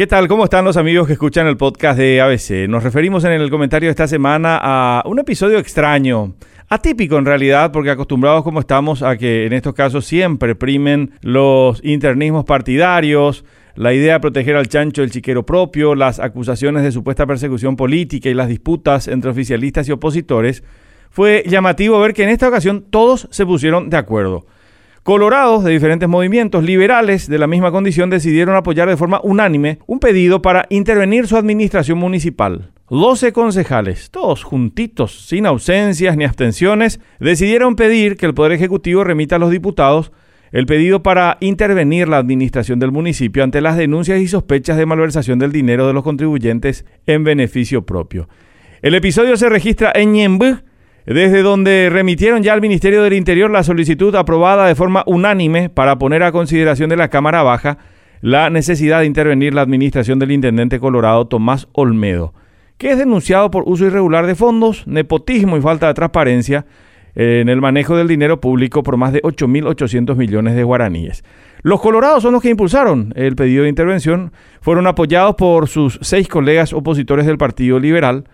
¿Qué tal? ¿Cómo están los amigos que escuchan el podcast de ABC? Nos referimos en el comentario de esta semana a un episodio extraño, atípico en realidad, porque acostumbrados como estamos a que en estos casos siempre primen los internismos partidarios, la idea de proteger al chancho del chiquero propio, las acusaciones de supuesta persecución política y las disputas entre oficialistas y opositores, fue llamativo ver que en esta ocasión todos se pusieron de acuerdo. Colorados de diferentes movimientos liberales de la misma condición decidieron apoyar de forma unánime un pedido para intervenir su administración municipal. 12 concejales, todos juntitos, sin ausencias ni abstenciones, decidieron pedir que el Poder Ejecutivo remita a los diputados el pedido para intervenir la administración del municipio ante las denuncias y sospechas de malversación del dinero de los contribuyentes en beneficio propio. El episodio se registra en Ñemby, desde donde remitieron ya al Ministerio del Interior la solicitud aprobada de forma unánime para poner a consideración de la Cámara Baja la necesidad de intervenir la administración del intendente colorado Tomás Olmedo, que es denunciado por uso irregular de fondos, nepotismo y falta de transparencia en el manejo del dinero público por más de 8.800 millones de guaraníes. Los colorados son los que impulsaron el pedido de intervención, fueron apoyados por sus seis colegas opositores del Partido Liberal,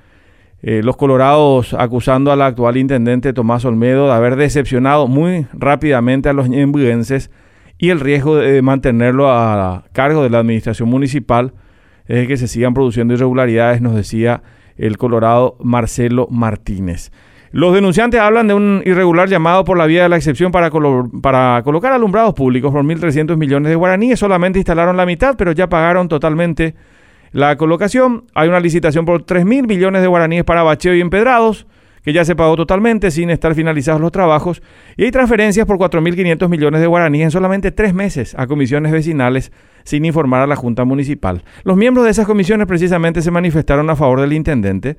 eh, los colorados acusando al actual intendente Tomás Olmedo de haber decepcionado muy rápidamente a los ñembuenses y el riesgo de mantenerlo a cargo de la administración municipal es que se sigan produciendo irregularidades, nos decía el colorado Marcelo Martínez. Los denunciantes hablan de un irregular llamado por la vía de la excepción para, para colocar alumbrados públicos por 1.300 millones de guaraníes. Solamente instalaron la mitad, pero ya pagaron totalmente la colocación. Hay una licitación por 3 mil millones de guaraníes para bacheo y empedrados, que ya se pagó totalmente sin estar finalizados los trabajos. Y hay transferencias por 4.500 millones de guaraníes en solamente tres meses a comisiones vecinales sin informar a la Junta Municipal. Los miembros de esas comisiones precisamente se manifestaron a favor del intendente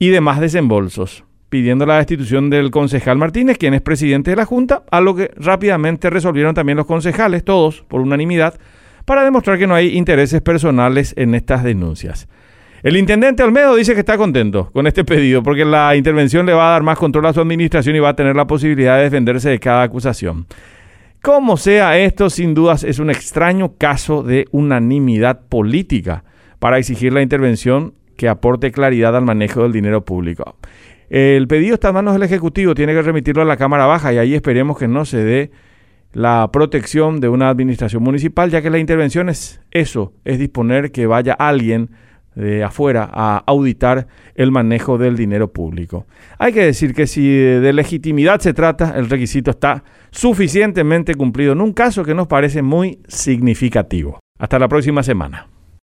y demás desembolsos pidiendo la destitución del concejal Martínez, quien es presidente de la Junta, a lo que rápidamente resolvieron también los concejales, todos por unanimidad, para demostrar que no hay intereses personales en estas denuncias. El intendente Almedo dice que está contento con este pedido porque la intervención le va a dar más control a su administración y va a tener la posibilidad de defenderse de cada acusación. Como sea esto, sin dudas es un extraño caso de unanimidad política para exigir la intervención que aporte claridad al manejo del dinero público. El pedido está en manos del Ejecutivo, tiene que remitirlo a la Cámara Baja y ahí esperemos que no se dé la protección de una administración municipal, ya que la intervención es eso, es disponer que vaya alguien de afuera a auditar el manejo del dinero público. Hay que decir que si de legitimidad se trata, el requisito está suficientemente cumplido en un caso que nos parece muy significativo. Hasta la próxima semana.